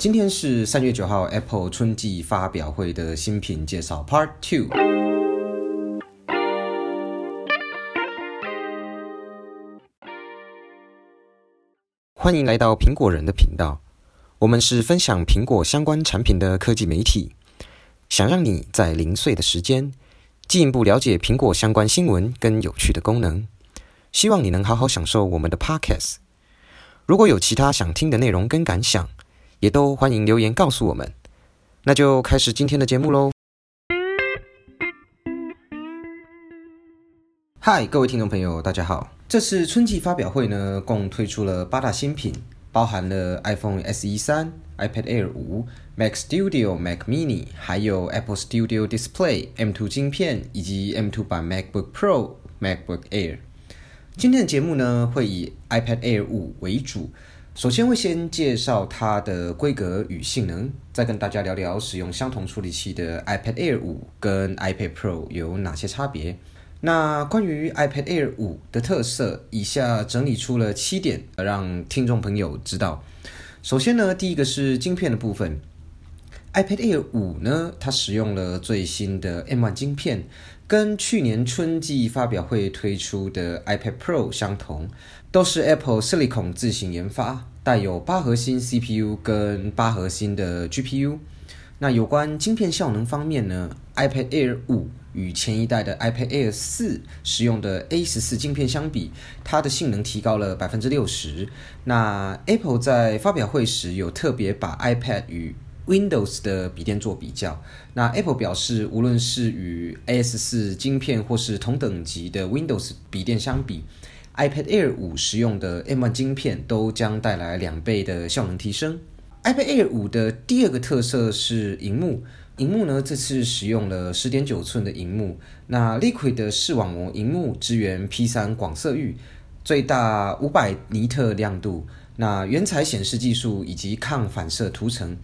今天是三月九号，Apple 春季发表会的新品介绍 Part Two。欢迎来到苹果人的频道，我们是分享苹果相关产品的科技媒体，想让你在零碎的时间进一步了解苹果相关新闻跟有趣的功能。希望你能好好享受我们的 Podcast。如果有其他想听的内容跟感想，也都欢迎留言告诉我们，那就开始今天的节目喽。嗨，各位听众朋友，大家好。这次春季发表会呢，共推出了八大新品，包含了 iPhone SE 三、iPad Air 五、Mac Studio、Mac Mini，还有 Apple Studio Display M2 晶片以及 M2 版 MacBook Pro、MacBook Air。今天的节目呢，会以 iPad Air 五为主。首先会先介绍它的规格与性能，再跟大家聊聊使用相同处理器的 iPad Air 五跟 iPad Pro 有哪些差别。那关于 iPad Air 五的特色，以下整理出了七点，让听众朋友知道。首先呢，第一个是晶片的部分，iPad Air 五呢，它使用了最新的 M1 晶片，跟去年春季发表会推出的 iPad Pro 相同。都是 Apple Silicon 自行研发，带有八核心 CPU 跟八核心的 GPU。那有关晶片效能方面呢？iPad Air 五与前一代的 iPad Air 四使用的 A 十四晶片相比，它的性能提高了百分之六十。那 Apple 在发表会时有特别把 iPad 与 Windows 的笔电做比较。那 Apple 表示，无论是与 A 十四晶片或是同等级的 Windows 笔电相比，iPad Air 五使用的 M1 晶片都将带来两倍的效能提升。iPad Air 五的第二个特色是荧幕，荧幕呢这次使用了十点九寸的荧幕，那 Liquid 的视网膜荧幕支援 P 三广色域，最大五百尼特亮度，那原彩显示技术以及抗反射涂层，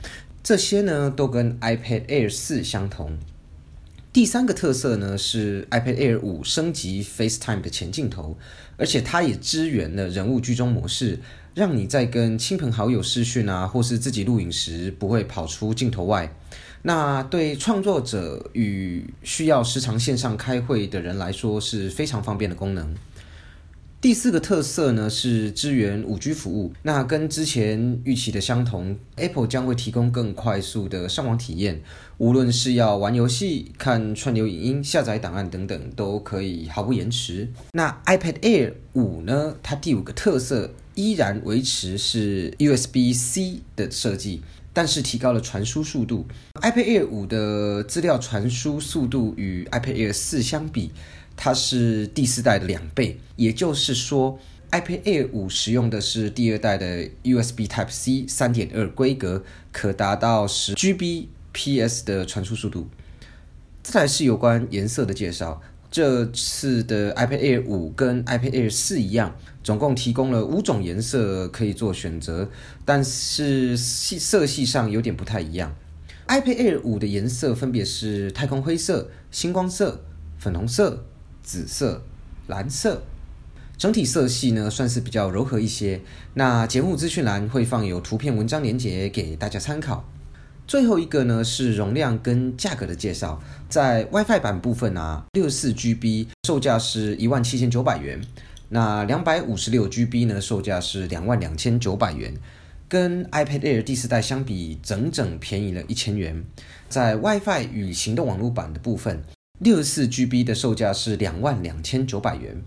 这些呢都跟 iPad Air 四相同。第三个特色呢是 iPad Air 五升级 FaceTime 的前镜头，而且它也支援了人物居中模式，让你在跟亲朋好友视讯啊，或是自己录影时不会跑出镜头外。那对创作者与需要时常线上开会的人来说是非常方便的功能。第四个特色呢是支援五 G 服务，那跟之前预期的相同，Apple 将会提供更快速的上网体验，无论是要玩游戏、看串流影音、下载档案等等，都可以毫不延迟。那 iPad Air 五呢？它第五个特色依然维持是 USB-C 的设计，但是提高了传输速度。iPad Air 五的资料传输速度与 iPad Air 四相比。它是第四代的两倍，也就是说，iPad Air 五使用的是第二代的 USB Type C 三点二规格，可达到十 Gbps 的传输速度。再来是有关颜色的介绍，这次的 iPad Air 五跟 iPad Air 四一样，总共提供了五种颜色可以做选择，但是系色系上有点不太一样。iPad Air 五的颜色分别是太空灰色、星光色、粉红色。紫色、蓝色，整体色系呢算是比较柔和一些。那节目资讯栏会放有图片、文章连接给大家参考。最后一个呢是容量跟价格的介绍，在 WiFi 版部分啊，六十四 GB 售价是一万七千九百元，那两百五十六 GB 呢售价是两万两千九百元，跟 iPad Air 第四代相比，整整便宜了一千元。在 WiFi 与行动网络版的部分。六十四 GB 的售价是两万两千九百元，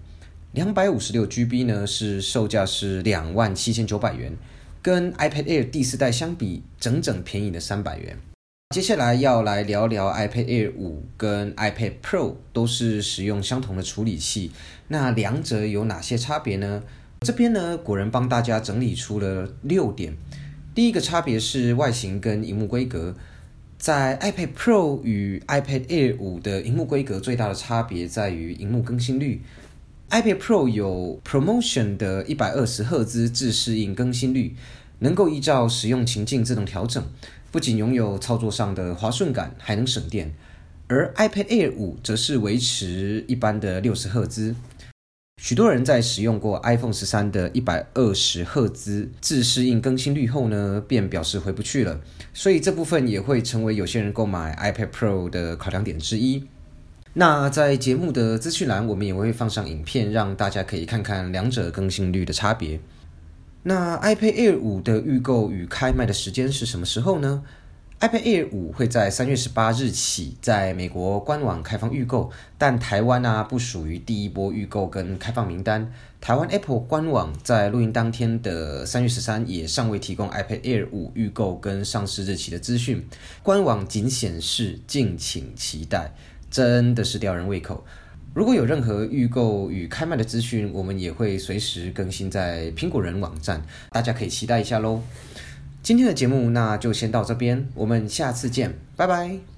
两百五十六 GB 呢是售价是两万七千九百元，跟 iPad Air 第四代相比，整整便宜了三百元。接下来要来聊聊 iPad Air 五跟 iPad Pro 都是使用相同的处理器，那两者有哪些差别呢？这边呢，果然帮大家整理出了六点。第一个差别是外形跟荧幕规格。在 iPad Pro 与 iPad Air 五的荧幕规格最大的差别在于荧幕更新率。iPad Pro 有 Promotion 的一百二十赫兹自适应更新率，能够依照使用情境自动调整，不仅拥有操作上的滑顺感，还能省电。而 iPad Air 五则是维持一般的六十赫兹。许多人在使用过 iPhone 十三的一百二十赫兹自适应更新率后呢，便表示回不去了。所以这部分也会成为有些人购买 iPad Pro 的考量点之一。那在节目的资讯栏，我们也会放上影片，让大家可以看看两者更新率的差别。那 iPad Air 五的预购与开卖的时间是什么时候呢？iPad Air 五会在三月十八日起在美国官网开放预购，但台湾啊不属于第一波预购跟开放名单。台湾 Apple 官网在录音当天的三月十三也尚未提供 iPad Air 五预购跟上市日期的资讯，官网仅显示敬请期待，真的是吊人胃口。如果有任何预购与开卖的资讯，我们也会随时更新在苹果人网站，大家可以期待一下喽。今天的节目那就先到这边，我们下次见，拜拜。